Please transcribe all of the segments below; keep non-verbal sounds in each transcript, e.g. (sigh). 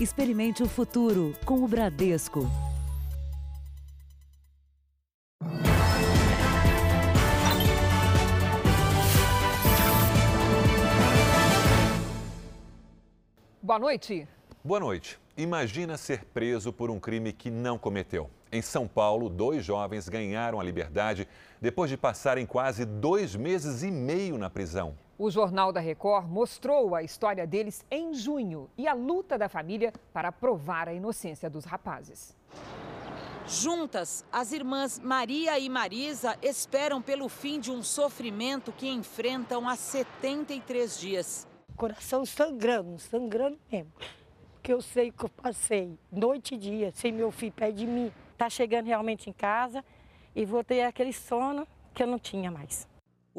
Experimente o futuro com o Bradesco. Boa noite. Boa noite. Imagina ser preso por um crime que não cometeu. Em São Paulo, dois jovens ganharam a liberdade depois de passarem quase dois meses e meio na prisão. O Jornal da Record mostrou a história deles em junho e a luta da família para provar a inocência dos rapazes. Juntas, as irmãs Maria e Marisa esperam pelo fim de um sofrimento que enfrentam há 73 dias. Coração sangrando, sangrando mesmo que eu sei que eu passei noite e dia sem meu filho perto de mim. Tá chegando realmente em casa e vou ter aquele sono que eu não tinha mais.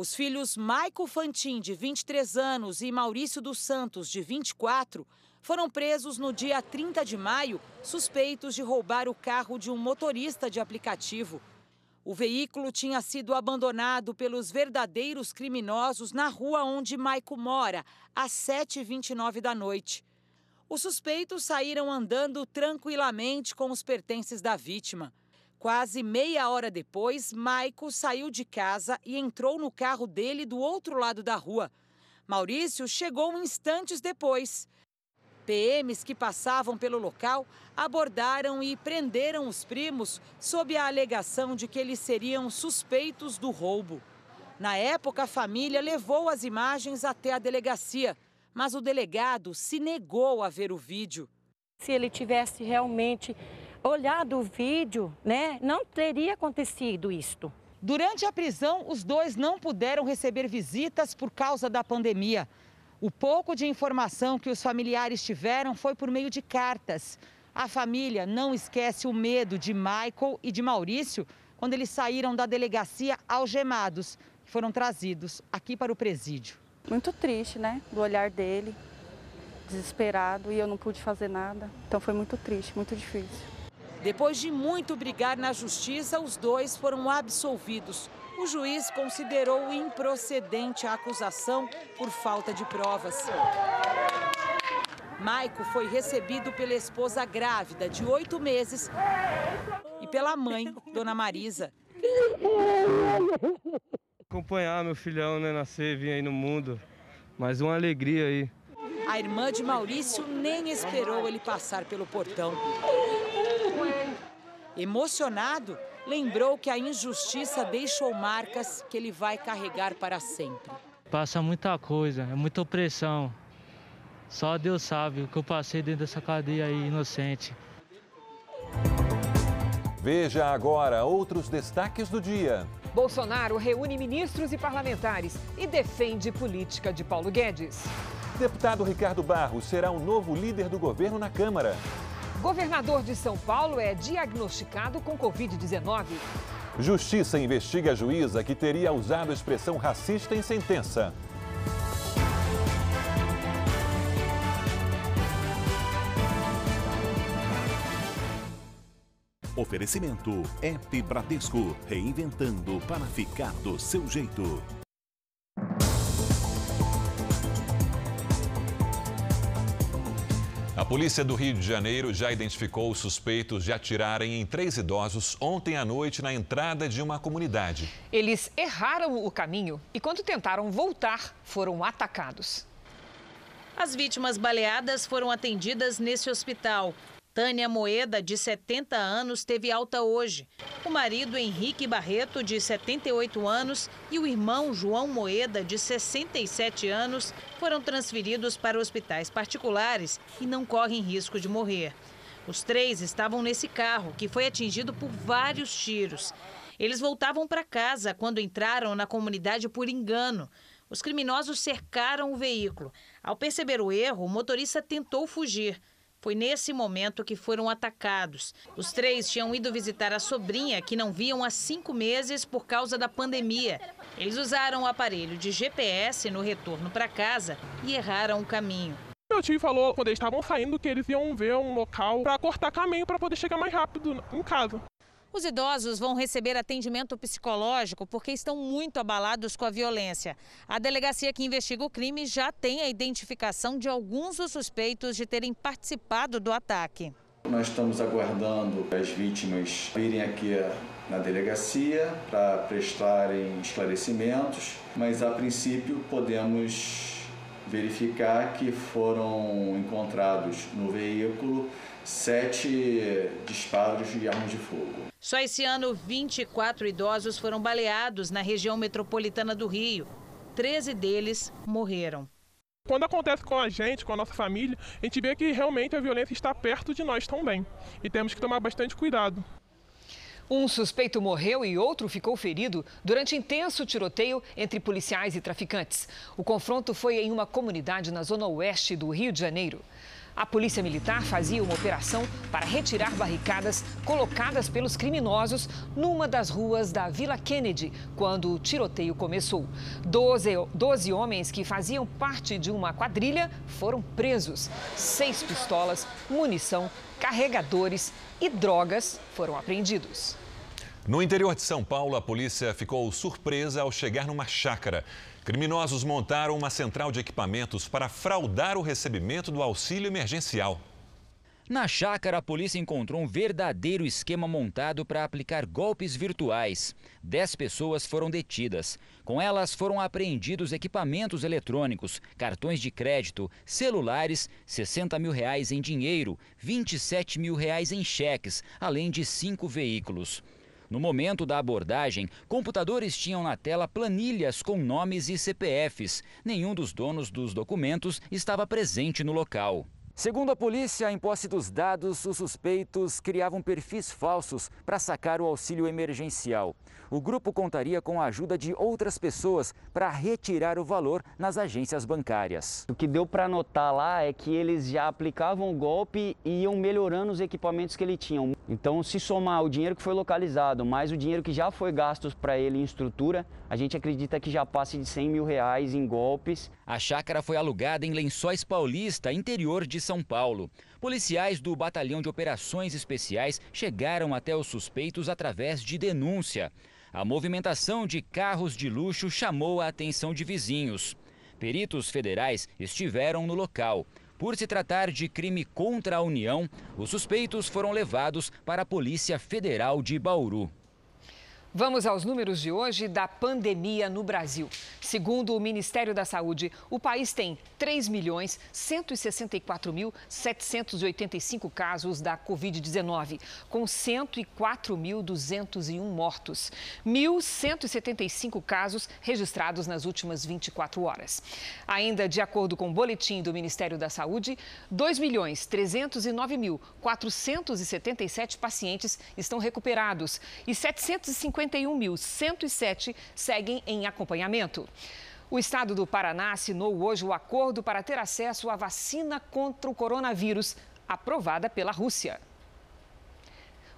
Os filhos Maico Fantin, de 23 anos, e Maurício dos Santos, de 24, foram presos no dia 30 de maio, suspeitos de roubar o carro de um motorista de aplicativo. O veículo tinha sido abandonado pelos verdadeiros criminosos na rua onde Maico mora, às 7h29 da noite. Os suspeitos saíram andando tranquilamente com os pertences da vítima. Quase meia hora depois, Maico saiu de casa e entrou no carro dele do outro lado da rua. Maurício chegou instantes depois. PMs que passavam pelo local abordaram e prenderam os primos sob a alegação de que eles seriam suspeitos do roubo. Na época, a família levou as imagens até a delegacia mas o delegado se negou a ver o vídeo. Se ele tivesse realmente olhado o vídeo, né, não teria acontecido isto. Durante a prisão, os dois não puderam receber visitas por causa da pandemia. O pouco de informação que os familiares tiveram foi por meio de cartas. A família não esquece o medo de Michael e de Maurício quando eles saíram da delegacia algemados e foram trazidos aqui para o presídio muito triste, né? Do olhar dele, desesperado, e eu não pude fazer nada. Então foi muito triste, muito difícil. Depois de muito brigar na justiça, os dois foram absolvidos. O juiz considerou improcedente a acusação por falta de provas. Maico foi recebido pela esposa grávida de oito meses e pela mãe, Dona Marisa. Acompanhar meu filhão né, nascer, vir aí no mundo. Mais uma alegria aí. A irmã de Maurício nem esperou ele passar pelo portão. Emocionado, lembrou que a injustiça deixou marcas que ele vai carregar para sempre. Passa muita coisa, é muita opressão. Só Deus sabe o que eu passei dentro dessa cadeia aí, inocente. Veja agora outros destaques do dia. Bolsonaro reúne ministros e parlamentares e defende política de Paulo Guedes. Deputado Ricardo Barros será o novo líder do governo na Câmara. Governador de São Paulo é diagnosticado com Covid-19. Justiça investiga a juíza que teria usado a expressão racista em sentença. Oferecimento App Bradesco, reinventando para ficar do seu jeito. Polícia do Rio de Janeiro já identificou os suspeitos de atirarem em três idosos ontem à noite na entrada de uma comunidade. Eles erraram o caminho e, quando tentaram voltar, foram atacados. As vítimas baleadas foram atendidas nesse hospital. Tânia Moeda, de 70 anos, teve alta hoje. O marido Henrique Barreto, de 78 anos, e o irmão João Moeda, de 67 anos, foram transferidos para hospitais particulares e não correm risco de morrer. Os três estavam nesse carro, que foi atingido por vários tiros. Eles voltavam para casa quando entraram na comunidade por engano. Os criminosos cercaram o veículo. Ao perceber o erro, o motorista tentou fugir. Foi nesse momento que foram atacados. Os três tinham ido visitar a sobrinha, que não viam há cinco meses por causa da pandemia. Eles usaram o aparelho de GPS no retorno para casa e erraram o caminho. Meu tio falou quando eles estavam saindo que eles iam ver um local para cortar caminho para poder chegar mais rápido em casa. Os idosos vão receber atendimento psicológico porque estão muito abalados com a violência. A delegacia que investiga o crime já tem a identificação de alguns dos suspeitos de terem participado do ataque. Nós estamos aguardando as vítimas virem aqui na delegacia para prestarem esclarecimentos, mas a princípio podemos verificar que foram encontrados no veículo sete disparos de armas de fogo. Só esse ano, 24 idosos foram baleados na região metropolitana do Rio. 13 deles morreram. Quando acontece com a gente, com a nossa família, a gente vê que realmente a violência está perto de nós também. E temos que tomar bastante cuidado. Um suspeito morreu e outro ficou ferido durante intenso tiroteio entre policiais e traficantes. O confronto foi em uma comunidade na zona oeste do Rio de Janeiro. A polícia militar fazia uma operação para retirar barricadas colocadas pelos criminosos numa das ruas da Vila Kennedy, quando o tiroteio começou. Doze, doze homens que faziam parte de uma quadrilha foram presos. Seis pistolas, munição, carregadores e drogas foram apreendidos. No interior de São Paulo, a polícia ficou surpresa ao chegar numa chácara. Criminosos montaram uma central de equipamentos para fraudar o recebimento do auxílio emergencial. Na chácara, a polícia encontrou um verdadeiro esquema montado para aplicar golpes virtuais. Dez pessoas foram detidas. Com elas foram apreendidos equipamentos eletrônicos, cartões de crédito, celulares, 60 mil reais em dinheiro, 27 mil reais em cheques, além de cinco veículos. No momento da abordagem, computadores tinham na tela planilhas com nomes e CPFs. Nenhum dos donos dos documentos estava presente no local. Segundo a polícia, em posse dos dados, os suspeitos criavam perfis falsos para sacar o auxílio emergencial. O grupo contaria com a ajuda de outras pessoas para retirar o valor nas agências bancárias. O que deu para notar lá é que eles já aplicavam o golpe e iam melhorando os equipamentos que eles tinham. Então, se somar o dinheiro que foi localizado, mais o dinheiro que já foi gasto para ele em estrutura, a gente acredita que já passe de 100 mil reais em golpes. A chácara foi alugada em Lençóis Paulista, interior de São Paulo. Policiais do Batalhão de Operações Especiais chegaram até os suspeitos através de denúncia. A movimentação de carros de luxo chamou a atenção de vizinhos. Peritos federais estiveram no local. Por se tratar de crime contra a União, os suspeitos foram levados para a Polícia Federal de Bauru. Vamos aos números de hoje da pandemia no Brasil. Segundo o Ministério da Saúde, o país tem 3.164.785 casos da Covid-19, com 104.201 mortos. 1.175 casos registrados nas últimas 24 horas. Ainda de acordo com o boletim do Ministério da Saúde, 2.309.477 pacientes estão recuperados e 750 51.107 seguem em acompanhamento. O estado do Paraná assinou hoje o acordo para ter acesso à vacina contra o coronavírus, aprovada pela Rússia.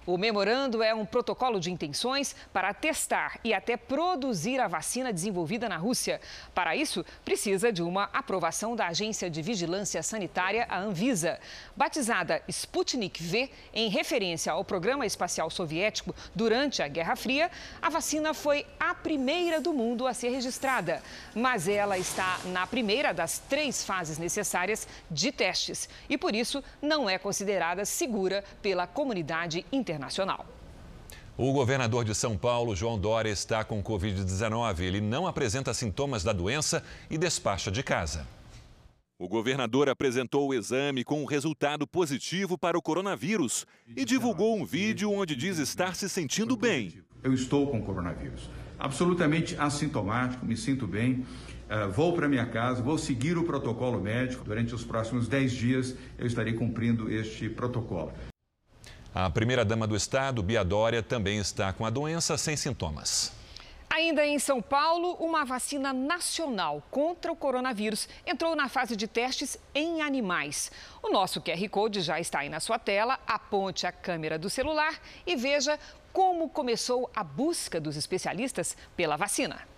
O memorando é um protocolo de intenções para testar e até produzir a vacina desenvolvida na Rússia. Para isso, precisa de uma aprovação da Agência de Vigilância Sanitária, a Anvisa. Batizada Sputnik V, em referência ao programa espacial soviético durante a Guerra Fria, a vacina foi a primeira do mundo a ser registrada. Mas ela está na primeira das três fases necessárias de testes e, por isso, não é considerada segura pela comunidade internacional internacional. O governador de São Paulo, João Dória, está com Covid-19. Ele não apresenta sintomas da doença e despacha de casa. O governador apresentou o exame com um resultado positivo para o coronavírus e divulgou um vídeo onde diz estar se sentindo bem. Eu estou com coronavírus, absolutamente assintomático, me sinto bem. Uh, vou para minha casa, vou seguir o protocolo médico. Durante os próximos 10 dias, eu estarei cumprindo este protocolo. A primeira-dama do estado, Bia Dória, também está com a doença sem sintomas. Ainda em São Paulo, uma vacina nacional contra o coronavírus entrou na fase de testes em animais. O nosso QR Code já está aí na sua tela. Aponte a câmera do celular e veja como começou a busca dos especialistas pela vacina.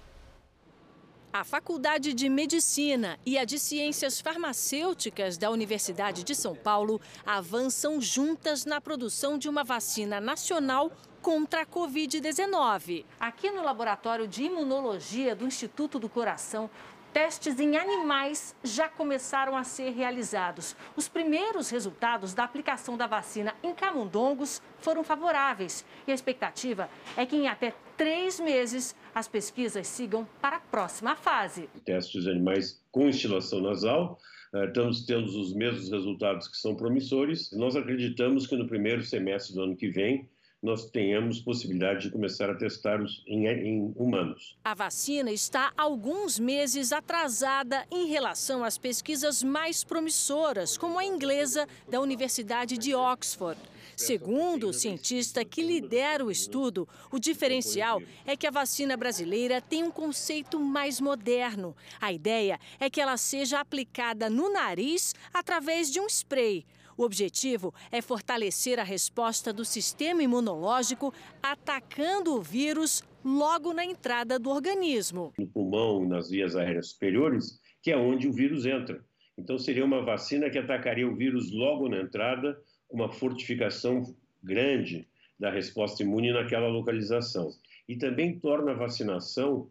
A Faculdade de Medicina e a de Ciências Farmacêuticas da Universidade de São Paulo avançam juntas na produção de uma vacina nacional contra a Covid-19. Aqui no Laboratório de Imunologia do Instituto do Coração, testes em animais já começaram a ser realizados. Os primeiros resultados da aplicação da vacina em camundongos foram favoráveis e a expectativa é que em até três meses as pesquisas sigam para a próxima fase. Testes de animais com instilação nasal. Eh, estamos tendo os mesmos resultados que são promissores. Nós acreditamos que no primeiro semestre do ano que vem nós tenhamos possibilidade de começar a testar em, em humanos. A vacina está alguns meses atrasada em relação às pesquisas mais promissoras, como a inglesa da Universidade de Oxford. Segundo o cientista que lidera o estudo, o diferencial é que a vacina brasileira tem um conceito mais moderno. A ideia é que ela seja aplicada no nariz através de um spray. O objetivo é fortalecer a resposta do sistema imunológico, atacando o vírus logo na entrada do organismo. No pulmão, nas vias aéreas superiores, que é onde o vírus entra. Então, seria uma vacina que atacaria o vírus logo na entrada, uma fortificação grande da resposta imune naquela localização. E também torna a vacinação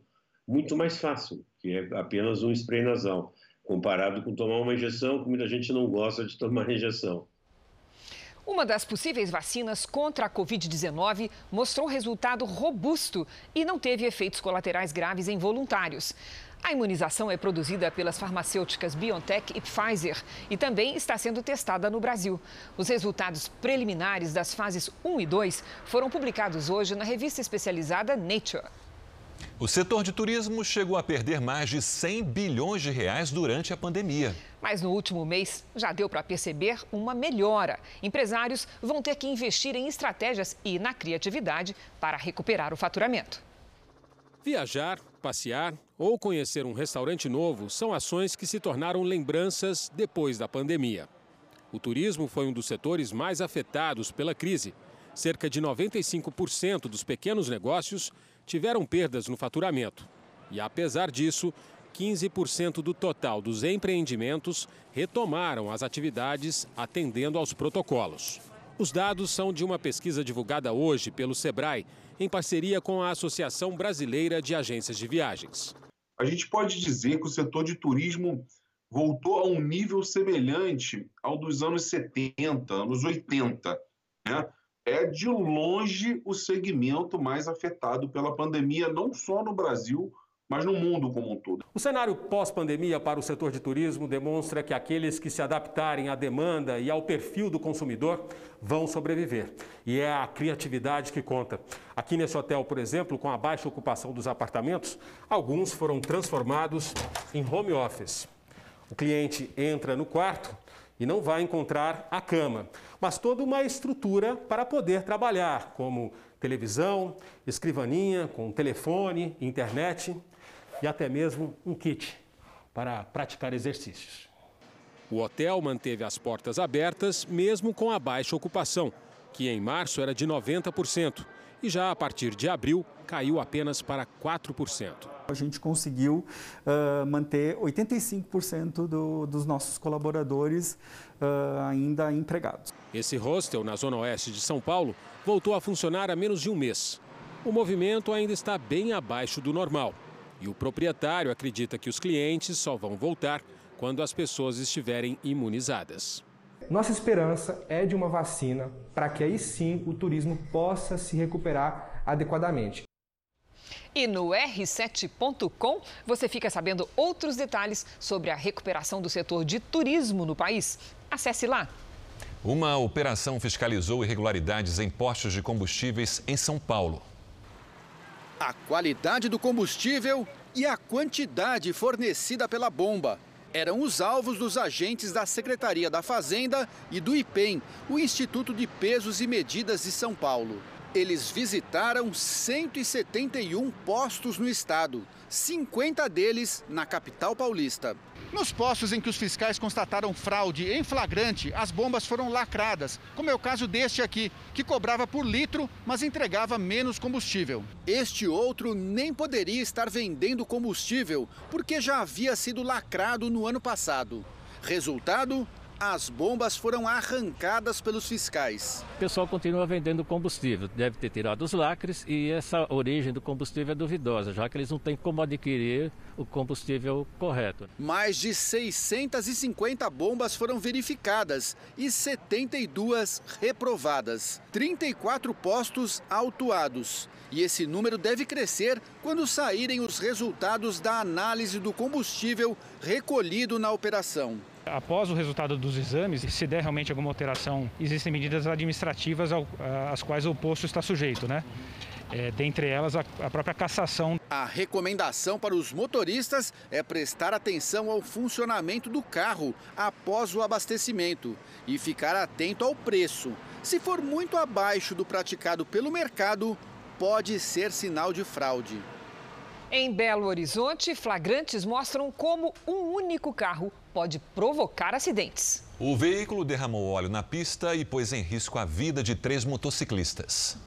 muito mais fácil, que é apenas um spray nasal comparado com tomar uma injeção, que muita gente não gosta de tomar (laughs) injeção. Uma das possíveis vacinas contra a Covid-19 mostrou resultado robusto e não teve efeitos colaterais graves em voluntários. A imunização é produzida pelas farmacêuticas BioNTech e Pfizer e também está sendo testada no Brasil. Os resultados preliminares das fases 1 e 2 foram publicados hoje na revista especializada Nature. O setor de turismo chegou a perder mais de 100 bilhões de reais durante a pandemia. Mas no último mês já deu para perceber uma melhora. Empresários vão ter que investir em estratégias e na criatividade para recuperar o faturamento. Viajar, passear ou conhecer um restaurante novo são ações que se tornaram lembranças depois da pandemia. O turismo foi um dos setores mais afetados pela crise. Cerca de 95% dos pequenos negócios tiveram perdas no faturamento. E apesar disso, 15% do total dos empreendimentos retomaram as atividades atendendo aos protocolos. Os dados são de uma pesquisa divulgada hoje pelo Sebrae, em parceria com a Associação Brasileira de Agências de Viagens. A gente pode dizer que o setor de turismo voltou a um nível semelhante ao dos anos 70, anos 80. Né? é de longe o segmento mais afetado pela pandemia, não só no Brasil, mas no mundo como um todo. O cenário pós-pandemia para o setor de turismo demonstra que aqueles que se adaptarem à demanda e ao perfil do consumidor vão sobreviver. E é a criatividade que conta. Aqui nesse hotel, por exemplo, com a baixa ocupação dos apartamentos, alguns foram transformados em home office. O cliente entra no quarto e não vai encontrar a cama, mas toda uma estrutura para poder trabalhar, como televisão, escrivaninha com telefone, internet e até mesmo um kit para praticar exercícios. O hotel manteve as portas abertas mesmo com a baixa ocupação, que em março era de 90% e já a partir de abril caiu apenas para 4% a gente conseguiu uh, manter 85% do, dos nossos colaboradores uh, ainda empregados. Esse hostel na zona oeste de São Paulo voltou a funcionar há menos de um mês. O movimento ainda está bem abaixo do normal. E o proprietário acredita que os clientes só vão voltar quando as pessoas estiverem imunizadas. Nossa esperança é de uma vacina para que aí sim o turismo possa se recuperar adequadamente. E no r7.com você fica sabendo outros detalhes sobre a recuperação do setor de turismo no país. Acesse lá. Uma operação fiscalizou irregularidades em postos de combustíveis em São Paulo. A qualidade do combustível e a quantidade fornecida pela bomba eram os alvos dos agentes da Secretaria da Fazenda e do IPEM, o Instituto de Pesos e Medidas de São Paulo. Eles visitaram 171 postos no estado, 50 deles na capital paulista. Nos postos em que os fiscais constataram fraude em flagrante, as bombas foram lacradas, como é o caso deste aqui, que cobrava por litro, mas entregava menos combustível. Este outro nem poderia estar vendendo combustível, porque já havia sido lacrado no ano passado. Resultado: as bombas foram arrancadas pelos fiscais. O pessoal continua vendendo combustível, deve ter tirado os lacres e essa origem do combustível é duvidosa, já que eles não têm como adquirir o combustível correto. Mais de 650 bombas foram verificadas e 72 reprovadas. 34 postos autuados. E esse número deve crescer quando saírem os resultados da análise do combustível recolhido na operação. Após o resultado dos exames, se der realmente alguma alteração, existem medidas administrativas às quais o posto está sujeito, né? É, dentre elas, a, a própria cassação. A recomendação para os motoristas é prestar atenção ao funcionamento do carro após o abastecimento e ficar atento ao preço. Se for muito abaixo do praticado pelo mercado, pode ser sinal de fraude. Em Belo Horizonte, flagrantes mostram como um único carro pode provocar acidentes. O veículo derramou óleo na pista e pôs em risco a vida de três motociclistas.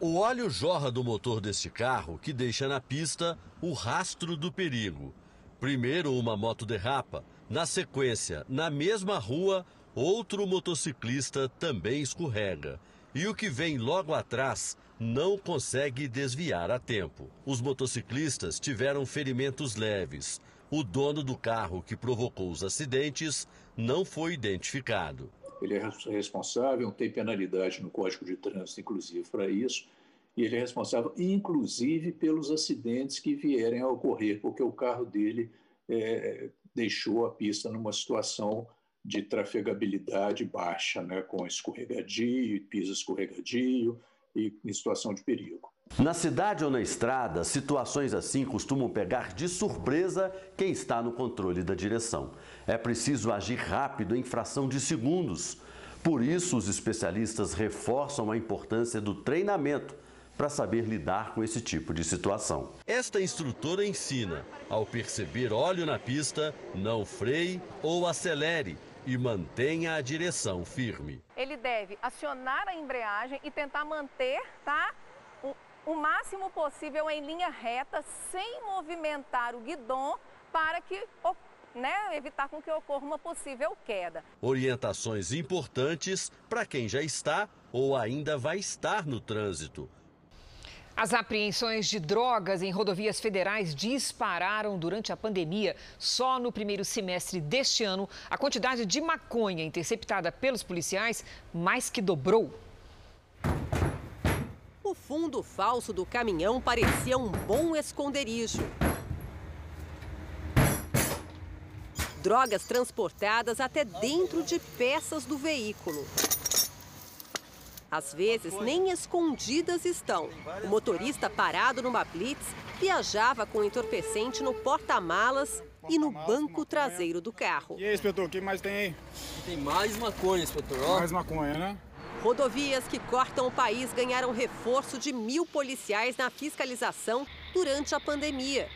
O óleo jorra do motor deste carro que deixa na pista o rastro do perigo. Primeiro, uma moto derrapa. Na sequência, na mesma rua, outro motociclista também escorrega. E o que vem logo atrás não consegue desviar a tempo. Os motociclistas tiveram ferimentos leves. O dono do carro que provocou os acidentes não foi identificado. Ele é responsável, tem penalidade no Código de Trânsito, inclusive, para isso. E ele é responsável, inclusive, pelos acidentes que vierem a ocorrer, porque o carro dele é, deixou a pista numa situação de trafegabilidade baixa, né, com escorregadio, piso escorregadio e em situação de perigo. Na cidade ou na estrada, situações assim costumam pegar de surpresa quem está no controle da direção. É preciso agir rápido em fração de segundos. Por isso, os especialistas reforçam a importância do treinamento para saber lidar com esse tipo de situação. Esta instrutora ensina, ao perceber óleo na pista, não freie ou acelere e mantenha a direção firme. Ele deve acionar a embreagem e tentar manter, tá? o máximo possível em linha reta, sem movimentar o guidão, para que né, evitar com que ocorra uma possível queda. Orientações importantes para quem já está ou ainda vai estar no trânsito. As apreensões de drogas em rodovias federais dispararam durante a pandemia. Só no primeiro semestre deste ano, a quantidade de maconha interceptada pelos policiais mais que dobrou. O fundo falso do caminhão parecia um bom esconderijo. Drogas transportadas até dentro de peças do veículo. Às vezes, nem escondidas estão. O motorista parado numa blitz viajava com entorpecente no porta-malas e no banco traseiro do carro. E aí, inspetor, o que mais tem aí? Tem mais maconha, inspetor. Ó. Mais maconha, né? Rodovias que cortam o país ganharam reforço de mil policiais na fiscalização durante a pandemia.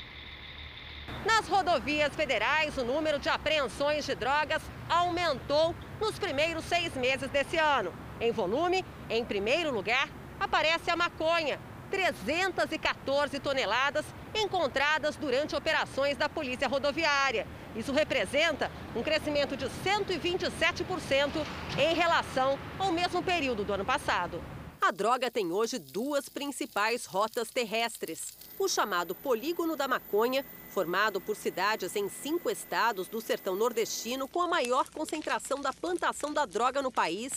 Nas rodovias federais, o número de apreensões de drogas aumentou nos primeiros seis meses desse ano. Em volume, em primeiro lugar, aparece a maconha, 314 toneladas encontradas durante operações da Polícia Rodoviária. Isso representa um crescimento de 127% em relação ao mesmo período do ano passado. A droga tem hoje duas principais rotas terrestres. O chamado Polígono da Maconha, formado por cidades em cinco estados do sertão nordestino com a maior concentração da plantação da droga no país,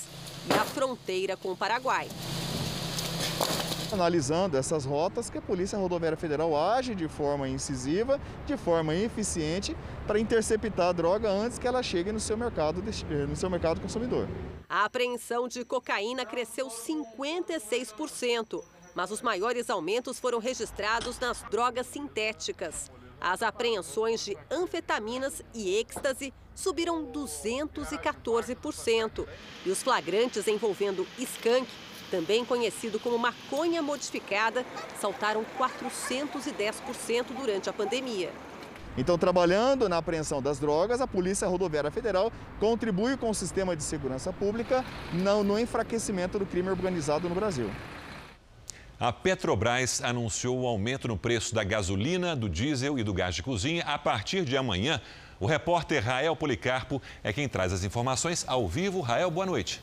e a fronteira com o Paraguai analisando essas rotas que a Polícia Rodoviária Federal age de forma incisiva, de forma eficiente, para interceptar a droga antes que ela chegue no seu mercado, eh, no seu mercado consumidor. A apreensão de cocaína cresceu 56%, mas os maiores aumentos foram registrados nas drogas sintéticas. As apreensões de anfetaminas e êxtase subiram 214%. E os flagrantes envolvendo skunk também conhecido como maconha modificada, saltaram 410% durante a pandemia. Então, trabalhando na apreensão das drogas, a Polícia Rodoviária Federal contribui com o sistema de segurança pública no enfraquecimento do crime organizado no Brasil. A Petrobras anunciou o aumento no preço da gasolina, do diesel e do gás de cozinha a partir de amanhã. O repórter Rael Policarpo é quem traz as informações ao vivo. Rael, boa noite.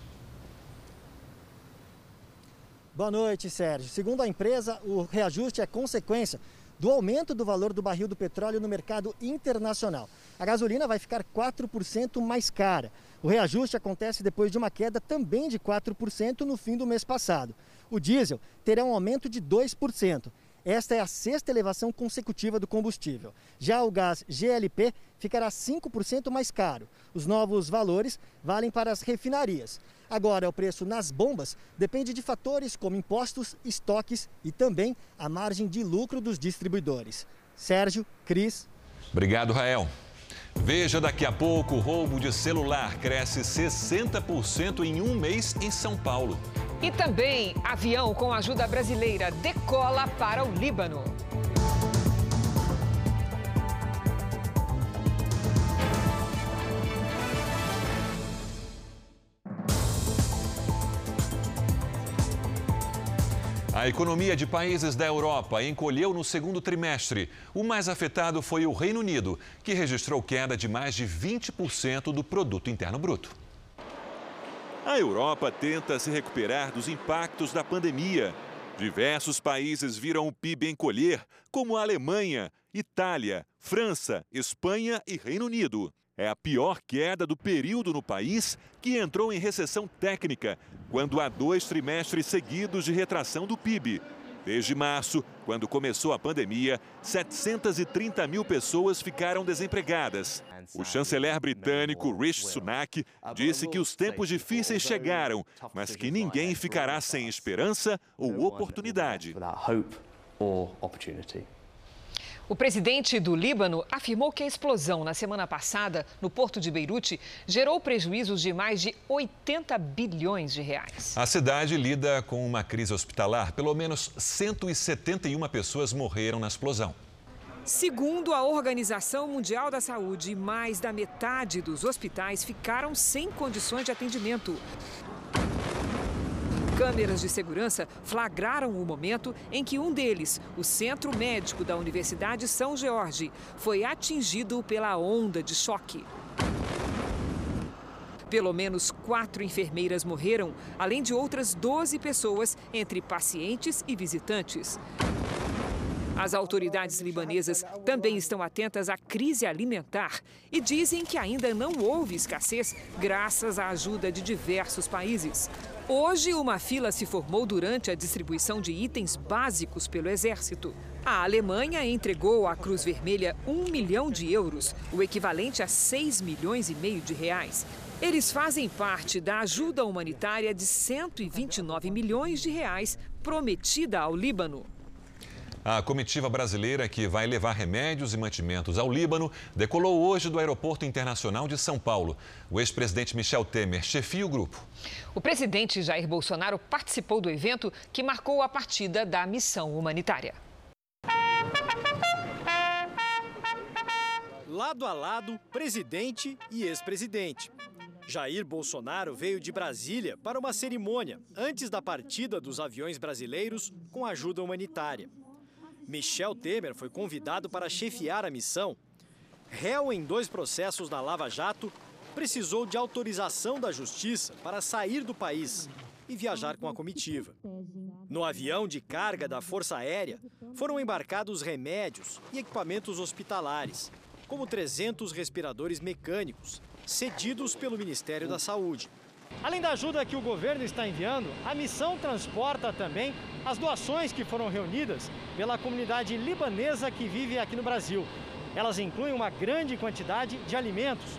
Boa noite, Sérgio. Segundo a empresa, o reajuste é consequência do aumento do valor do barril do petróleo no mercado internacional. A gasolina vai ficar 4% mais cara. O reajuste acontece depois de uma queda também de 4% no fim do mês passado. O diesel terá um aumento de 2%. Esta é a sexta elevação consecutiva do combustível. Já o gás GLP ficará 5% mais caro. Os novos valores valem para as refinarias. Agora, o preço nas bombas depende de fatores como impostos, estoques e também a margem de lucro dos distribuidores. Sérgio, Cris. Obrigado, Rael. Veja daqui a pouco: o roubo de celular cresce 60% em um mês em São Paulo. E também, avião com ajuda brasileira decola para o Líbano. A economia de países da Europa encolheu no segundo trimestre. O mais afetado foi o Reino Unido, que registrou queda de mais de 20% do produto interno bruto. A Europa tenta se recuperar dos impactos da pandemia. Diversos países viram o PIB encolher, como a Alemanha, Itália, França, Espanha e Reino Unido. É a pior queda do período no país, que entrou em recessão técnica, quando há dois trimestres seguidos de retração do PIB. Desde março, quando começou a pandemia, 730 mil pessoas ficaram desempregadas. O chanceler britânico Rishi Sunak disse que os tempos difíceis chegaram, mas que ninguém ficará sem esperança ou oportunidade. O presidente do Líbano afirmou que a explosão na semana passada no porto de Beirute gerou prejuízos de mais de 80 bilhões de reais. A cidade lida com uma crise hospitalar. Pelo menos 171 pessoas morreram na explosão. Segundo a Organização Mundial da Saúde, mais da metade dos hospitais ficaram sem condições de atendimento. Câmeras de segurança flagraram o momento em que um deles, o Centro Médico da Universidade São Jorge, foi atingido pela onda de choque. Pelo menos quatro enfermeiras morreram, além de outras 12 pessoas, entre pacientes e visitantes. As autoridades libanesas também estão atentas à crise alimentar e dizem que ainda não houve escassez graças à ajuda de diversos países. Hoje, uma fila se formou durante a distribuição de itens básicos pelo Exército. A Alemanha entregou à Cruz Vermelha um milhão de euros, o equivalente a 6 milhões e meio de reais. Eles fazem parte da ajuda humanitária de 129 milhões de reais prometida ao Líbano. A comitiva brasileira que vai levar remédios e mantimentos ao Líbano decolou hoje do Aeroporto Internacional de São Paulo. O ex-presidente Michel Temer chefia o grupo. O presidente Jair Bolsonaro participou do evento que marcou a partida da missão humanitária. Lado a lado, presidente e ex-presidente. Jair Bolsonaro veio de Brasília para uma cerimônia antes da partida dos aviões brasileiros com ajuda humanitária. Michel Temer foi convidado para chefiar a missão. Réu em dois processos da Lava Jato, precisou de autorização da Justiça para sair do país e viajar com a comitiva. No avião de carga da Força Aérea foram embarcados remédios e equipamentos hospitalares, como 300 respiradores mecânicos, cedidos pelo Ministério da Saúde. Além da ajuda que o governo está enviando, a missão transporta também as doações que foram reunidas pela comunidade libanesa que vive aqui no Brasil. Elas incluem uma grande quantidade de alimentos.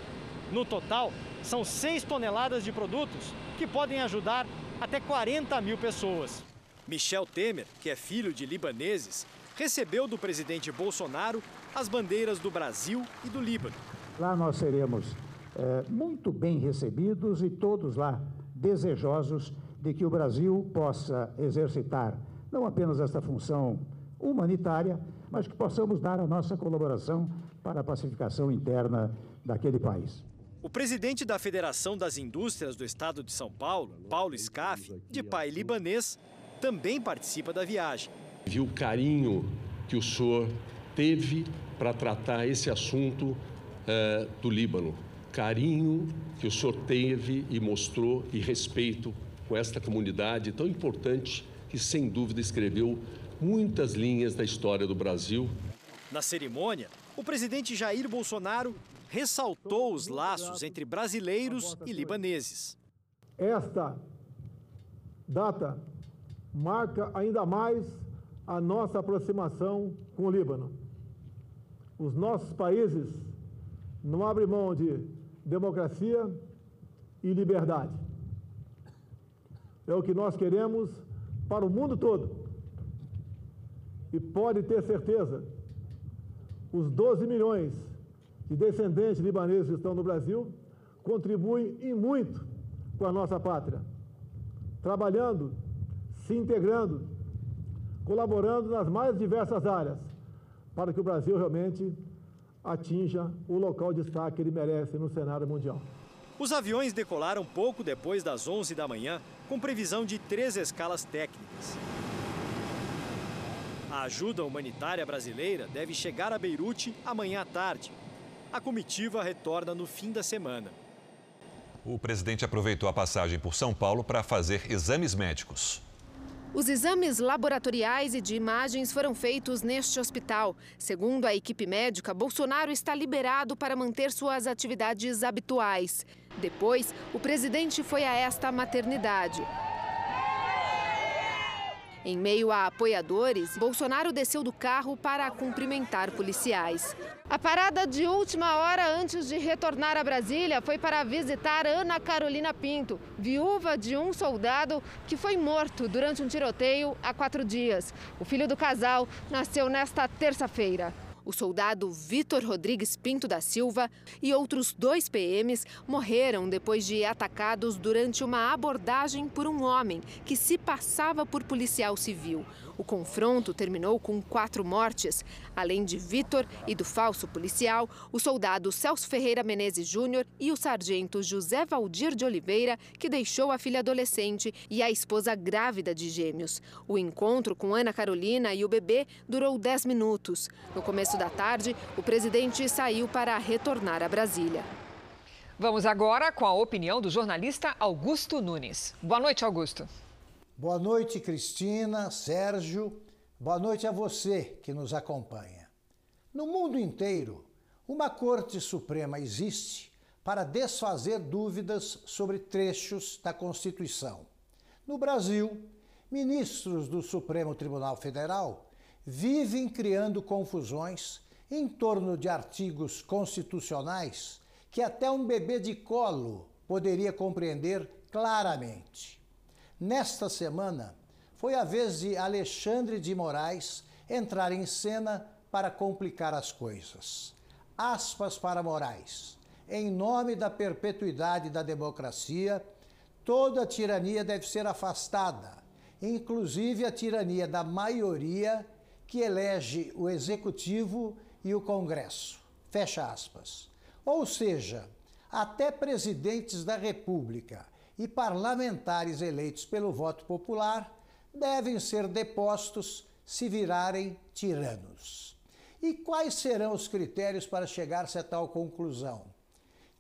No total, são 6 toneladas de produtos que podem ajudar até 40 mil pessoas. Michel Temer, que é filho de libaneses, recebeu do presidente Bolsonaro as bandeiras do Brasil e do Líbano. Lá nós seremos é, muito bem recebidos e todos lá desejosos de que o Brasil possa exercitar não apenas esta função humanitária, mas que possamos dar a nossa colaboração para a pacificação interna daquele país. O presidente da Federação das Indústrias do Estado de São Paulo, Paulo Scaff, de pai libanês, também participa da viagem. Viu o carinho que o senhor teve para tratar esse assunto uh, do Líbano. Carinho que o senhor teve e mostrou e respeito com esta comunidade tão importante que, sem dúvida, escreveu muitas linhas da história do Brasil. Na cerimônia, o presidente Jair Bolsonaro ressaltou os laços entre brasileiros e libaneses. Esta data marca ainda mais a nossa aproximação com o Líbano. Os nossos países não abrem mão de democracia e liberdade. É o que nós queremos para o mundo todo. E pode ter certeza, os 12 milhões de descendentes libaneses que estão no Brasil contribuem e muito com a nossa pátria, trabalhando, se integrando, colaborando nas mais diversas áreas, para que o Brasil realmente atinja o local de destaque que ele merece no cenário mundial. Os aviões decolaram pouco depois das 11 da manhã, com previsão de três escalas técnicas. A ajuda humanitária brasileira deve chegar a Beirute amanhã à tarde, a comitiva retorna no fim da semana. O presidente aproveitou a passagem por São Paulo para fazer exames médicos. Os exames laboratoriais e de imagens foram feitos neste hospital. Segundo a equipe médica, Bolsonaro está liberado para manter suas atividades habituais. Depois, o presidente foi a esta maternidade. Em meio a apoiadores, Bolsonaro desceu do carro para cumprimentar policiais. A parada de última hora antes de retornar a Brasília foi para visitar Ana Carolina Pinto, viúva de um soldado que foi morto durante um tiroteio há quatro dias. O filho do casal nasceu nesta terça-feira. O soldado Vitor Rodrigues Pinto da Silva e outros dois PMs morreram depois de atacados durante uma abordagem por um homem que se passava por policial civil. O confronto terminou com quatro mortes. Além de Vitor e do falso policial, o soldado Celso Ferreira Menezes Júnior e o sargento José Valdir de Oliveira, que deixou a filha adolescente e a esposa grávida de gêmeos. O encontro com Ana Carolina e o bebê durou 10 minutos. No começo da tarde, o presidente saiu para retornar a Brasília. Vamos agora com a opinião do jornalista Augusto Nunes. Boa noite, Augusto. Boa noite, Cristina, Sérgio. Boa noite a você que nos acompanha. No mundo inteiro, uma Corte Suprema existe para desfazer dúvidas sobre trechos da Constituição. No Brasil, ministros do Supremo Tribunal Federal vivem criando confusões em torno de artigos constitucionais que até um bebê de colo poderia compreender claramente. Nesta semana, foi a vez de Alexandre de Moraes entrar em cena para complicar as coisas. Aspas para Moraes. Em nome da perpetuidade da democracia, toda tirania deve ser afastada, inclusive a tirania da maioria que elege o executivo e o Congresso. Fecha aspas. Ou seja, até presidentes da República e parlamentares eleitos pelo voto popular devem ser depostos se virarem tiranos. E quais serão os critérios para chegar-se a tal conclusão?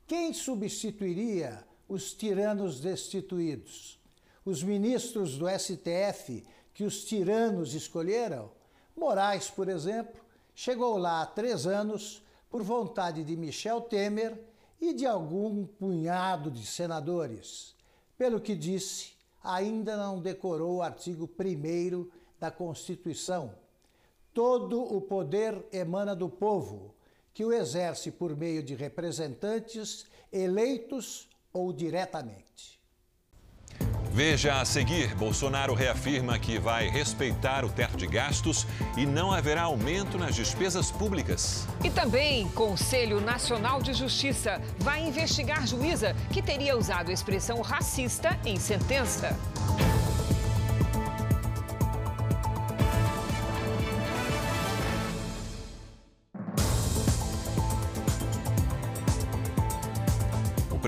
Quem substituiria os tiranos destituídos? Os ministros do STF que os tiranos escolheram? Moraes, por exemplo, chegou lá há três anos por vontade de Michel Temer e de algum punhado de senadores. Pelo que disse, ainda não decorou o artigo 1 da Constituição. Todo o poder emana do povo, que o exerce por meio de representantes eleitos ou diretamente. Veja a seguir: Bolsonaro reafirma que vai respeitar o teto de gastos e não haverá aumento nas despesas públicas. E também, Conselho Nacional de Justiça vai investigar juíza que teria usado a expressão racista em sentença.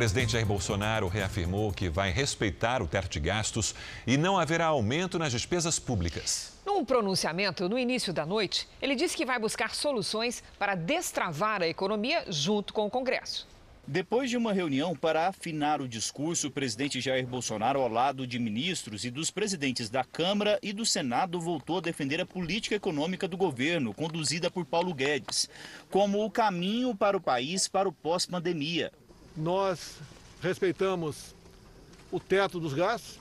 Presidente Jair Bolsonaro reafirmou que vai respeitar o teto de gastos e não haverá aumento nas despesas públicas. Num pronunciamento no início da noite, ele disse que vai buscar soluções para destravar a economia junto com o Congresso. Depois de uma reunião para afinar o discurso, o presidente Jair Bolsonaro, ao lado de ministros e dos presidentes da Câmara e do Senado, voltou a defender a política econômica do governo, conduzida por Paulo Guedes, como o caminho para o país para o pós-pandemia. Nós respeitamos o teto dos gastos,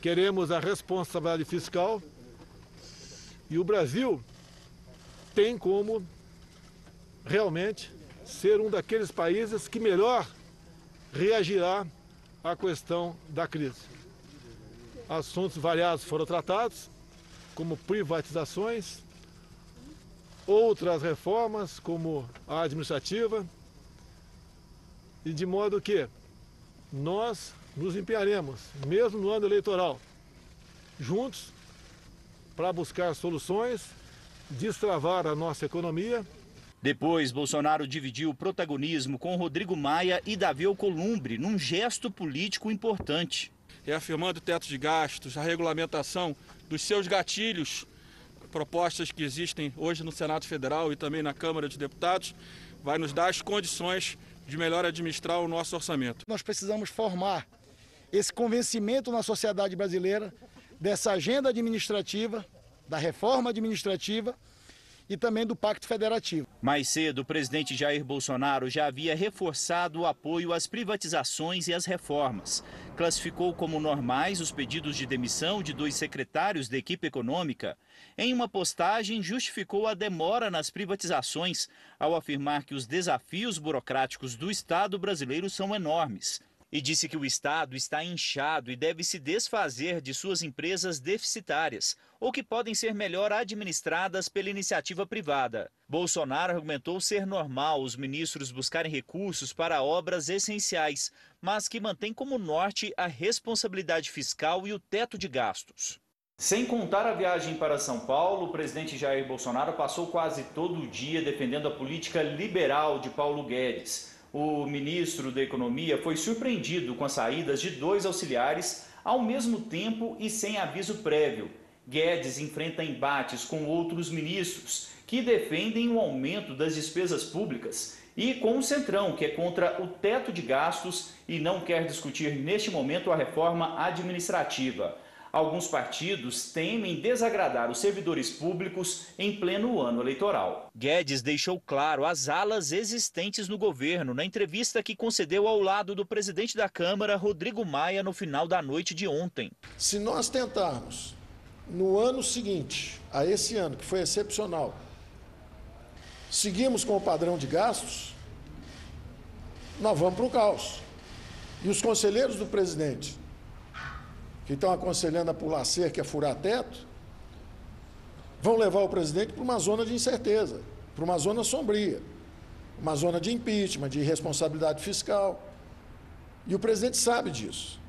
queremos a responsabilidade fiscal e o Brasil tem como realmente ser um daqueles países que melhor reagirá à questão da crise. Assuntos variados foram tratados, como privatizações, outras reformas, como a administrativa, e de modo que nós nos empenharemos, mesmo no ano eleitoral, juntos, para buscar soluções, destravar a nossa economia depois, Bolsonaro dividiu o protagonismo com Rodrigo Maia e Davi Alcolumbre num gesto político importante. Reafirmando o teto de gastos, a regulamentação dos seus gatilhos, propostas que existem hoje no Senado Federal e também na Câmara de Deputados, vai nos dar as condições de melhor administrar o nosso orçamento. Nós precisamos formar esse convencimento na sociedade brasileira dessa agenda administrativa, da reforma administrativa e também do Pacto Federativo. Mais cedo, o presidente Jair Bolsonaro já havia reforçado o apoio às privatizações e às reformas. Classificou como normais os pedidos de demissão de dois secretários da equipe econômica. Em uma postagem, justificou a demora nas privatizações, ao afirmar que os desafios burocráticos do Estado brasileiro são enormes e disse que o Estado está inchado e deve se desfazer de suas empresas deficitárias ou que podem ser melhor administradas pela iniciativa privada. Bolsonaro argumentou ser normal os ministros buscarem recursos para obras essenciais, mas que mantém como norte a responsabilidade fiscal e o teto de gastos. Sem contar a viagem para São Paulo, o presidente Jair Bolsonaro passou quase todo o dia defendendo a política liberal de Paulo Guedes o ministro da Economia foi surpreendido com as saídas de dois auxiliares ao mesmo tempo e sem aviso prévio. Guedes enfrenta embates com outros ministros que defendem o aumento das despesas públicas e com o Centrão, que é contra o teto de gastos e não quer discutir neste momento a reforma administrativa. Alguns partidos temem desagradar os servidores públicos em pleno ano eleitoral. Guedes deixou claro as alas existentes no governo na entrevista que concedeu ao lado do presidente da Câmara, Rodrigo Maia, no final da noite de ontem. Se nós tentarmos, no ano seguinte, a esse ano, que foi excepcional, seguimos com o padrão de gastos, nós vamos para o caos. E os conselheiros do presidente que estão aconselhando a pular cerca e a furar teto, vão levar o presidente para uma zona de incerteza, para uma zona sombria, uma zona de impeachment, de irresponsabilidade fiscal. E o presidente sabe disso.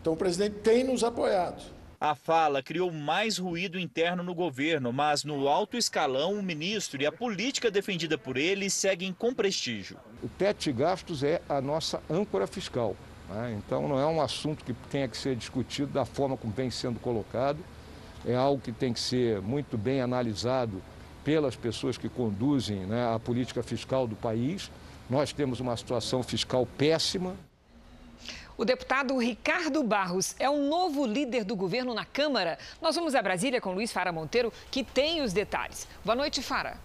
Então o presidente tem nos apoiado. A fala criou mais ruído interno no governo, mas no alto escalão, o ministro e a política defendida por ele seguem com prestígio. O teto de gastos é a nossa âncora fiscal. Né? Então não é um assunto que tenha que ser discutido da forma como vem sendo colocado, é algo que tem que ser muito bem analisado pelas pessoas que conduzem né, a política fiscal do país. Nós temos uma situação fiscal péssima. O deputado Ricardo Barros é o novo líder do governo na Câmara. Nós vamos a Brasília com Luiz Fara Monteiro, que tem os detalhes. Boa noite, Fara.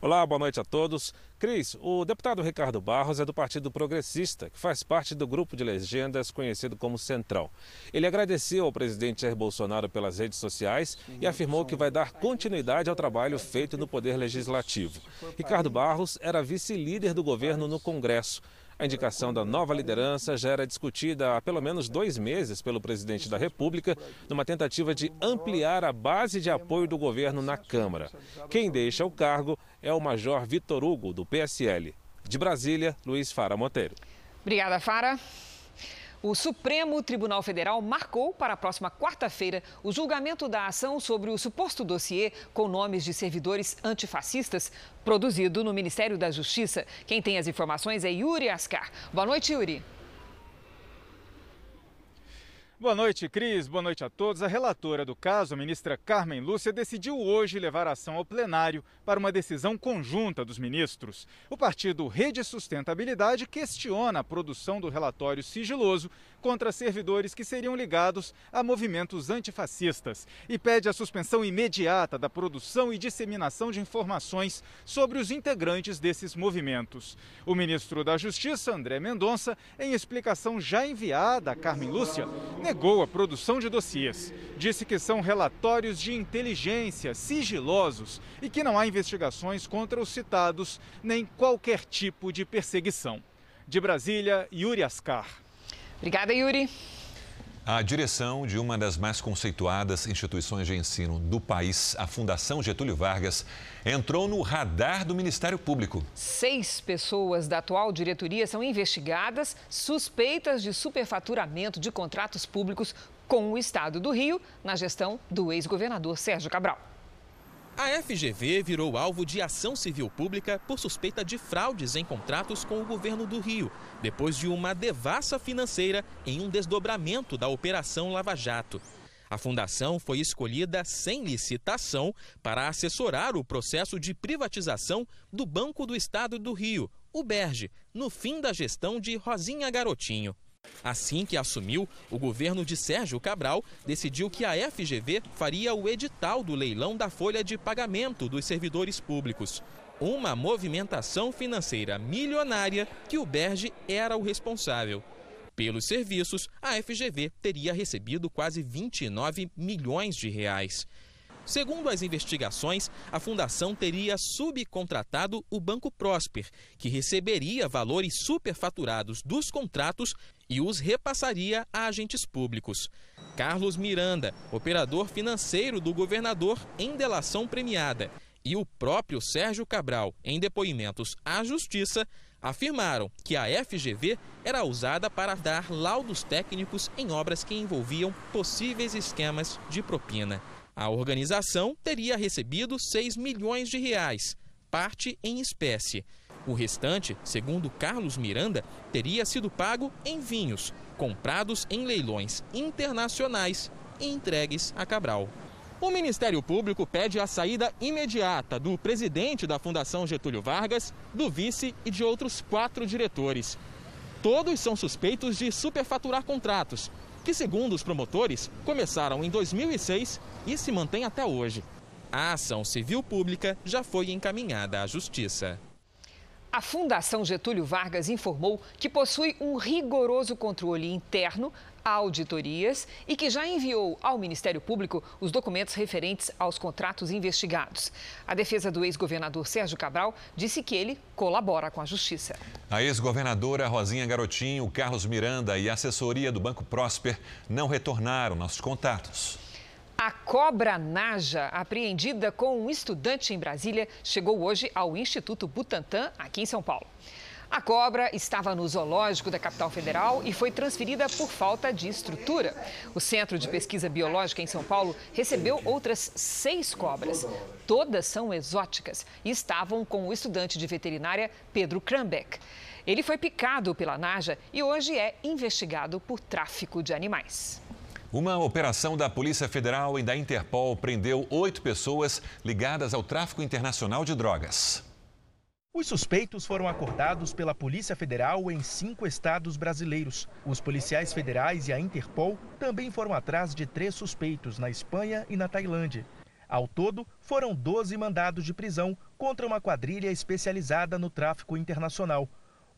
Olá, boa noite a todos. Cris, o deputado Ricardo Barros é do Partido Progressista, que faz parte do grupo de legendas conhecido como Central. Ele agradeceu ao presidente Jair Bolsonaro pelas redes sociais e afirmou que vai dar continuidade ao trabalho feito no Poder Legislativo. Ricardo Barros era vice-líder do governo no Congresso. A indicação da nova liderança já era discutida há pelo menos dois meses pelo presidente da República, numa tentativa de ampliar a base de apoio do governo na Câmara. Quem deixa o cargo é o Major Vitor Hugo, do PSL. De Brasília, Luiz Fara Monteiro. Obrigada, Fara. O Supremo Tribunal Federal marcou para a próxima quarta-feira o julgamento da ação sobre o suposto dossiê com nomes de servidores antifascistas produzido no Ministério da Justiça. Quem tem as informações é Yuri Ascar. Boa noite, Yuri. Boa noite, Cris. Boa noite a todos. A relatora do caso, a ministra Carmen Lúcia, decidiu hoje levar a ação ao plenário para uma decisão conjunta dos ministros. O partido Rede Sustentabilidade questiona a produção do relatório sigiloso contra servidores que seriam ligados a movimentos antifascistas e pede a suspensão imediata da produção e disseminação de informações sobre os integrantes desses movimentos. O ministro da Justiça, André Mendonça, em explicação já enviada a Carmen Lúcia, negou a produção de dossiês. Disse que são relatórios de inteligência sigilosos e que não há investigações contra os citados nem qualquer tipo de perseguição. De Brasília, Yuri Ascar. Obrigada, Yuri. A direção de uma das mais conceituadas instituições de ensino do país, a Fundação Getúlio Vargas, entrou no radar do Ministério Público. Seis pessoas da atual diretoria são investigadas, suspeitas de superfaturamento de contratos públicos com o Estado do Rio, na gestão do ex-governador Sérgio Cabral. A FGV virou alvo de ação civil pública por suspeita de fraudes em contratos com o governo do Rio, depois de uma devassa financeira em um desdobramento da Operação Lava Jato. A fundação foi escolhida sem licitação para assessorar o processo de privatização do Banco do Estado do Rio, o BERGE, no fim da gestão de Rosinha Garotinho. Assim que assumiu, o governo de Sérgio Cabral decidiu que a FGV faria o edital do leilão da folha de pagamento dos servidores públicos. Uma movimentação financeira milionária que o Berge era o responsável. Pelos serviços, a FGV teria recebido quase 29 milhões de reais. Segundo as investigações, a fundação teria subcontratado o Banco Prosper, que receberia valores superfaturados dos contratos e os repassaria a agentes públicos. Carlos Miranda, operador financeiro do governador em delação premiada, e o próprio Sérgio Cabral, em depoimentos à Justiça, afirmaram que a FGV era usada para dar laudos técnicos em obras que envolviam possíveis esquemas de propina. A organização teria recebido 6 milhões de reais, parte em espécie. O restante, segundo Carlos Miranda, teria sido pago em vinhos, comprados em leilões internacionais e entregues a Cabral. O Ministério Público pede a saída imediata do presidente da Fundação Getúlio Vargas, do vice e de outros quatro diretores. Todos são suspeitos de superfaturar contratos, que, segundo os promotores, começaram em 2006 e se mantêm até hoje. A ação civil pública já foi encaminhada à Justiça. A Fundação Getúlio Vargas informou que possui um rigoroso controle interno auditorias e que já enviou ao Ministério Público os documentos referentes aos contratos investigados. A defesa do ex-governador Sérgio Cabral disse que ele colabora com a Justiça. A ex-governadora Rosinha Garotinho, Carlos Miranda e a assessoria do Banco Prosper não retornaram nossos contatos. A cobra Naja, apreendida com um estudante em Brasília, chegou hoje ao Instituto Butantan, aqui em São Paulo. A cobra estava no zoológico da capital federal e foi transferida por falta de estrutura. O Centro de Pesquisa Biológica em São Paulo recebeu outras seis cobras. Todas são exóticas e estavam com o estudante de veterinária Pedro Krambeck. Ele foi picado pela Naja e hoje é investigado por tráfico de animais. Uma operação da Polícia Federal e da Interpol prendeu oito pessoas ligadas ao tráfico internacional de drogas. Os suspeitos foram acordados pela Polícia Federal em cinco estados brasileiros. Os policiais federais e a Interpol também foram atrás de três suspeitos na Espanha e na Tailândia. Ao todo, foram 12 mandados de prisão contra uma quadrilha especializada no tráfico internacional.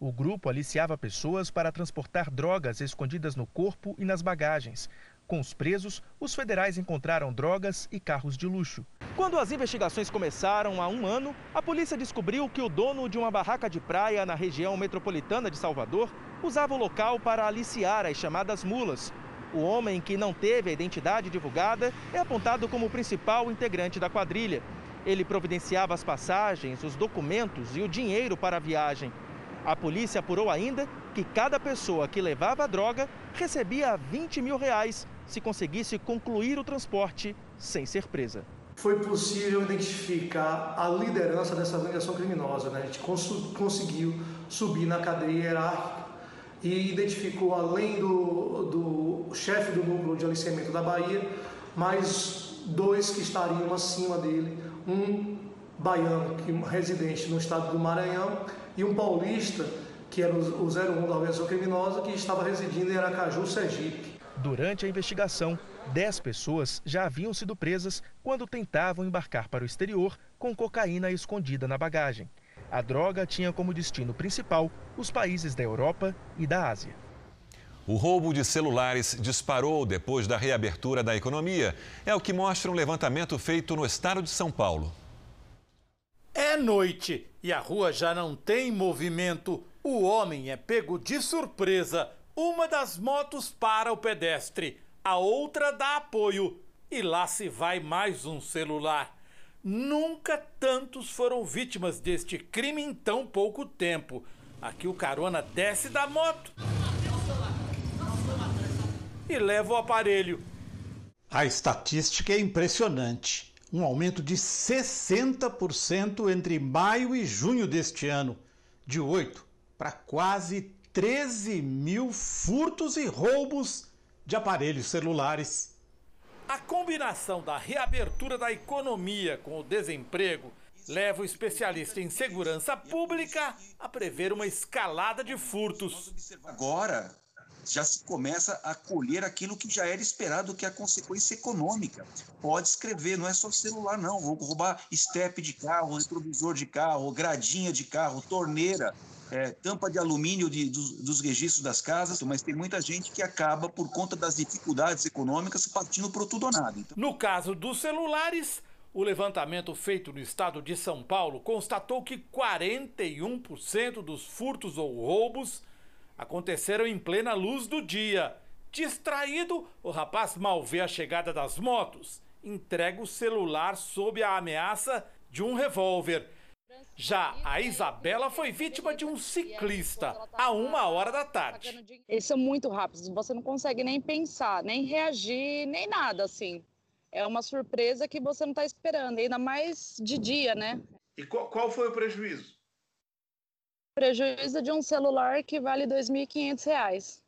O grupo aliciava pessoas para transportar drogas escondidas no corpo e nas bagagens. Com os presos, os federais encontraram drogas e carros de luxo. Quando as investigações começaram há um ano, a polícia descobriu que o dono de uma barraca de praia na região metropolitana de Salvador usava o local para aliciar as chamadas mulas. O homem, que não teve a identidade divulgada, é apontado como o principal integrante da quadrilha. Ele providenciava as passagens, os documentos e o dinheiro para a viagem. A polícia apurou ainda que cada pessoa que levava a droga recebia 20 mil reais se conseguisse concluir o transporte sem ser presa. Foi possível identificar a liderança dessa organização criminosa. Né? A gente cons conseguiu subir na cadeia hierárquica e identificou, além do, do chefe do núcleo de aliciamento da Bahia, mais dois que estariam acima dele. Um baiano, que residente no estado do Maranhão, e um paulista, que era o 01 da organização criminosa, que estava residindo em Aracaju, Sergipe. Durante a investigação, 10 pessoas já haviam sido presas quando tentavam embarcar para o exterior com cocaína escondida na bagagem. A droga tinha como destino principal os países da Europa e da Ásia. O roubo de celulares disparou depois da reabertura da economia. É o que mostra um levantamento feito no estado de São Paulo. É noite e a rua já não tem movimento. O homem é pego de surpresa. Uma das motos para o pedestre, a outra dá apoio e lá se vai mais um celular. Nunca tantos foram vítimas deste crime em tão pouco tempo. Aqui o carona desce da moto e leva o aparelho. A estatística é impressionante um aumento de 60% entre maio e junho deste ano, de 8 para quase 13 mil furtos e roubos de aparelhos celulares. A combinação da reabertura da economia com o desemprego leva o especialista em segurança pública a prever uma escalada de furtos. Agora, já se começa a colher aquilo que já era esperado, que é a consequência econômica. Pode escrever, não é só celular, não. Vou roubar estepe de carro, retrovisor de carro, gradinha de carro, torneira. É, tampa de alumínio de, dos, dos, registros das casas, mas tem muita gente que acaba, por conta das dificuldades econômicas, partindo para tudo ou nada. Então... No caso dos celulares, o levantamento feito no estado de São Paulo constatou que 41% dos furtos ou roubos aconteceram em plena luz do dia. Distraído, o rapaz mal vê a chegada das motos, entrega o celular sob a ameaça de um revólver. Já a Isabela foi vítima de um ciclista a uma hora da tarde. Eles são muito rápidos, você não consegue nem pensar, nem reagir, nem nada assim. É uma surpresa que você não está esperando, ainda mais de dia, né? E qual, qual foi o prejuízo? prejuízo de um celular que vale R$ 2.500.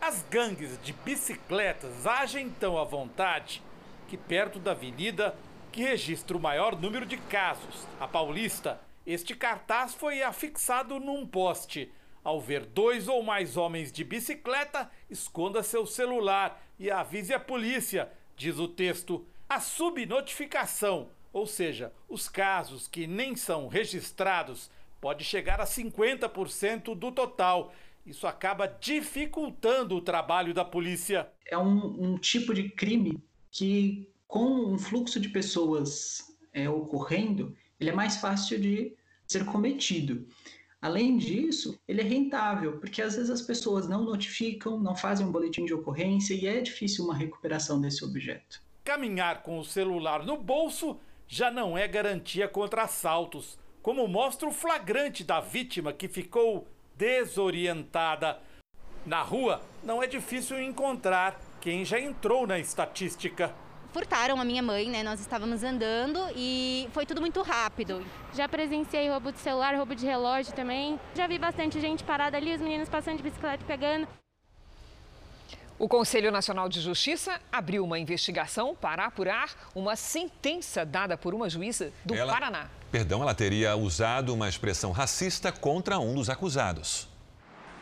As gangues de bicicletas agem tão à vontade que perto da avenida que registra o maior número de casos, a Paulista, este cartaz foi afixado num poste. Ao ver dois ou mais homens de bicicleta, esconda seu celular e avise a polícia, diz o texto. A subnotificação, ou seja, os casos que nem são registrados, pode chegar a 50% do total. Isso acaba dificultando o trabalho da polícia. É um, um tipo de crime que, com um fluxo de pessoas é, ocorrendo, ele é mais fácil de ser cometido. Além disso, ele é rentável, porque às vezes as pessoas não notificam, não fazem um boletim de ocorrência e é difícil uma recuperação desse objeto. Caminhar com o celular no bolso já não é garantia contra assaltos como mostra o flagrante da vítima que ficou desorientada. Na rua, não é difícil encontrar quem já entrou na estatística. Furtaram a minha mãe, né? Nós estávamos andando e foi tudo muito rápido. Já presenciei roubo de celular, roubo de relógio também. Já vi bastante gente parada ali, os meninos passando de bicicleta pegando. O Conselho Nacional de Justiça abriu uma investigação para apurar uma sentença dada por uma juíza do ela, Paraná. Perdão, ela teria usado uma expressão racista contra um dos acusados.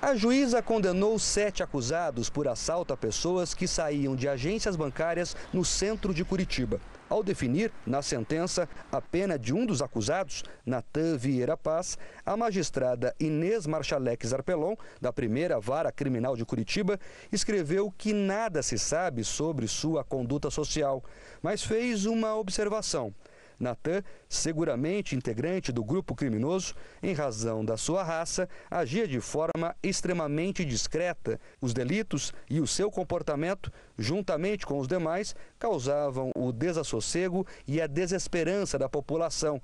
A juíza condenou sete acusados por assalto a pessoas que saíam de agências bancárias no centro de Curitiba ao definir, na sentença, a pena de um dos acusados, Natan Vieira Paz, a magistrada Inês Marchalex Arpelon, da primeira vara criminal de Curitiba, escreveu que nada se sabe sobre sua conduta social, mas fez uma observação. Natan, seguramente integrante do grupo criminoso, em razão da sua raça, agia de forma extremamente discreta. Os delitos e o seu comportamento, juntamente com os demais, causavam o desassossego e a desesperança da população,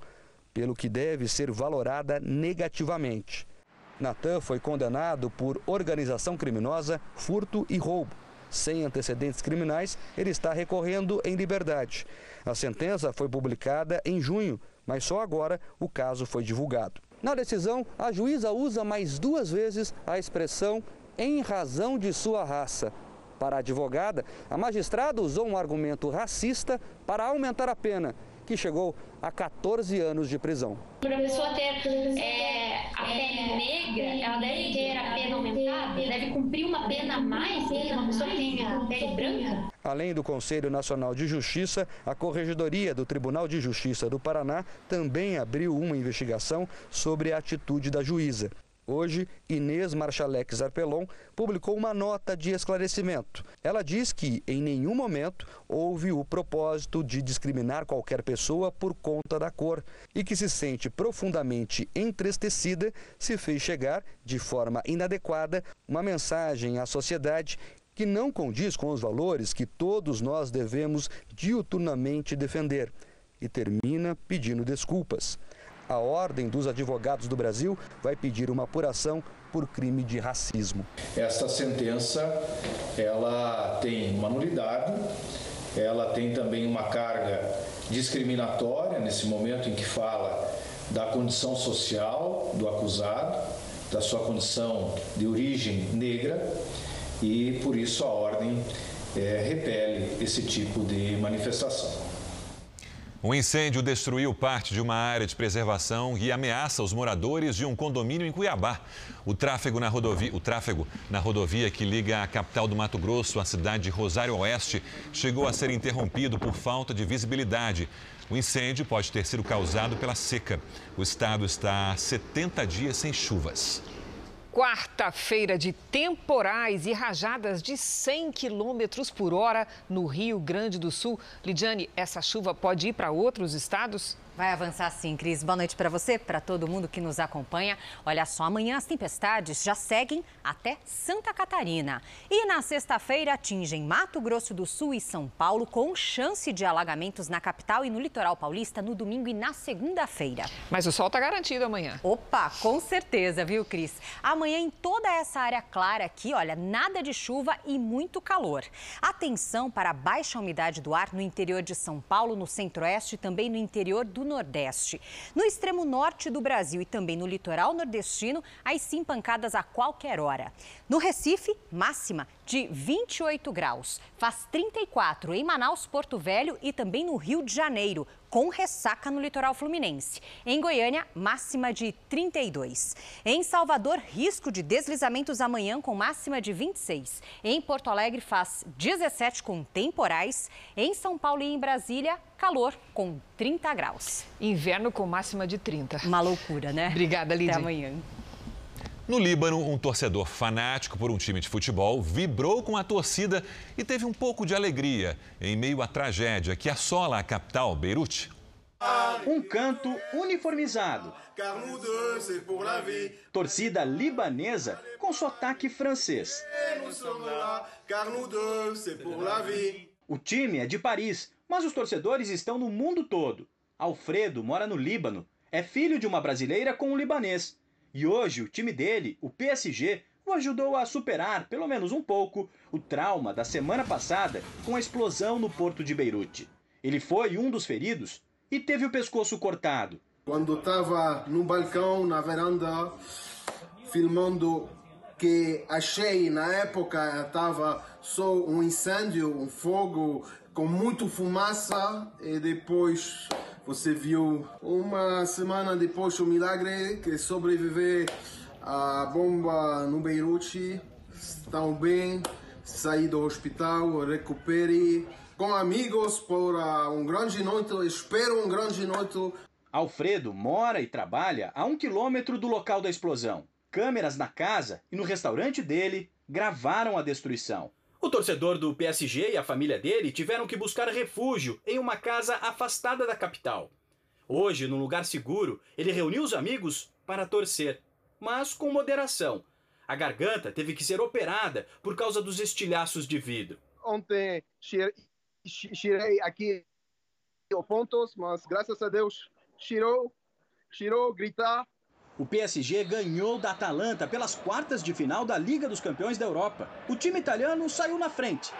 pelo que deve ser valorada negativamente. Natan foi condenado por organização criminosa, furto e roubo. Sem antecedentes criminais, ele está recorrendo em liberdade. A sentença foi publicada em junho, mas só agora o caso foi divulgado. Na decisão, a juíza usa mais duas vezes a expressão em razão de sua raça. Para a advogada, a magistrada usou um argumento racista para aumentar a pena que chegou a 14 anos de prisão. Para a pessoa ter é, a pele negra, ela deve ter a pena aumentada, deve cumprir uma pena a mais do que uma pessoa que tem a pele branca. Além do Conselho Nacional de Justiça, a Corregedoria do Tribunal de Justiça do Paraná também abriu uma investigação sobre a atitude da juíza. Hoje, Inês Marchalex Arpelon publicou uma nota de esclarecimento. Ela diz que, em nenhum momento, houve o propósito de discriminar qualquer pessoa por conta da cor e que se sente profundamente entristecida se fez chegar, de forma inadequada, uma mensagem à sociedade que não condiz com os valores que todos nós devemos diuturnamente defender. E termina pedindo desculpas a Ordem dos Advogados do Brasil vai pedir uma apuração por crime de racismo. Esta sentença, ela tem uma nulidade, ela tem também uma carga discriminatória nesse momento em que fala da condição social do acusado, da sua condição de origem negra e por isso a ordem é, repele esse tipo de manifestação. Um incêndio destruiu parte de uma área de preservação e ameaça os moradores de um condomínio em Cuiabá. O tráfego na rodovia, o tráfego na rodovia que liga a capital do Mato Grosso à cidade de Rosário Oeste chegou a ser interrompido por falta de visibilidade. O incêndio pode ter sido causado pela seca. O estado está há 70 dias sem chuvas. Quarta-feira de temporais e rajadas de 100 quilômetros por hora no Rio Grande do Sul. Lidiane, essa chuva pode ir para outros estados? Vai avançar sim, Cris. Boa noite para você, para todo mundo que nos acompanha. Olha só, amanhã as tempestades já seguem até Santa Catarina. E na sexta-feira atingem Mato Grosso do Sul e São Paulo, com chance de alagamentos na capital e no litoral paulista no domingo e na segunda-feira. Mas o sol está garantido amanhã. Opa, com certeza, viu, Cris? Amanhã em toda essa área clara aqui, olha, nada de chuva e muito calor. Atenção para a baixa umidade do ar no interior de São Paulo, no centro-oeste e também no interior do Nordeste. No extremo norte do Brasil e também no litoral nordestino, aí sim pancadas a qualquer hora. No Recife, máxima de 28 graus. Faz 34 em Manaus, Porto Velho e também no Rio de Janeiro, com ressaca no litoral fluminense. Em Goiânia, máxima de 32. Em Salvador, risco de deslizamentos amanhã com máxima de 26. Em Porto Alegre, faz 17 com temporais. Em São Paulo e em Brasília, calor com 30 graus. Inverno com máxima de 30. Uma loucura, né? Obrigada, Lídia. Até amanhã. No Líbano, um torcedor fanático por um time de futebol vibrou com a torcida e teve um pouco de alegria em meio à tragédia que assola a capital, Beirute. Um canto uniformizado. Torcida libanesa com sotaque francês. O time é de Paris, mas os torcedores estão no mundo todo. Alfredo mora no Líbano, é filho de uma brasileira com um libanês. E hoje o time dele, o PSG, o ajudou a superar, pelo menos um pouco, o trauma da semana passada com a explosão no porto de Beirute. Ele foi um dos feridos e teve o pescoço cortado. Quando estava no balcão, na varanda, filmando que achei na época estava só um incêndio, um fogo com muito fumaça e depois você viu uma semana depois o milagre que sobreviver à bomba no Beirute, estão bem, saí do hospital, recupere com amigos por um grande noite, espero um grande noite. Alfredo mora e trabalha a um quilômetro do local da explosão. Câmeras na casa e no restaurante dele gravaram a destruição. O torcedor do PSG e a família dele tiveram que buscar refúgio em uma casa afastada da capital. Hoje, num lugar seguro, ele reuniu os amigos para torcer, mas com moderação. A garganta teve que ser operada por causa dos estilhaços de vidro. Ontem tirei aqui pontos, mas graças a Deus tirou, tirou, gritar O PSG ganhou da Atalanta pelas quartas de final da Liga dos Campeões da Europa. O time italiano saiu na frente.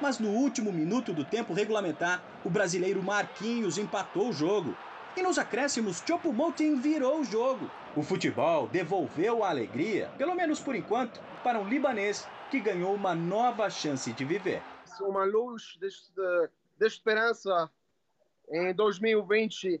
Mas no último minuto do tempo regulamentar, o brasileiro Marquinhos empatou o jogo. E nos acréscimos, Chopo Moting virou o jogo. O futebol devolveu a alegria, pelo menos por enquanto, para um libanês que ganhou uma nova chance de viver. Uma luz de, de esperança em 2020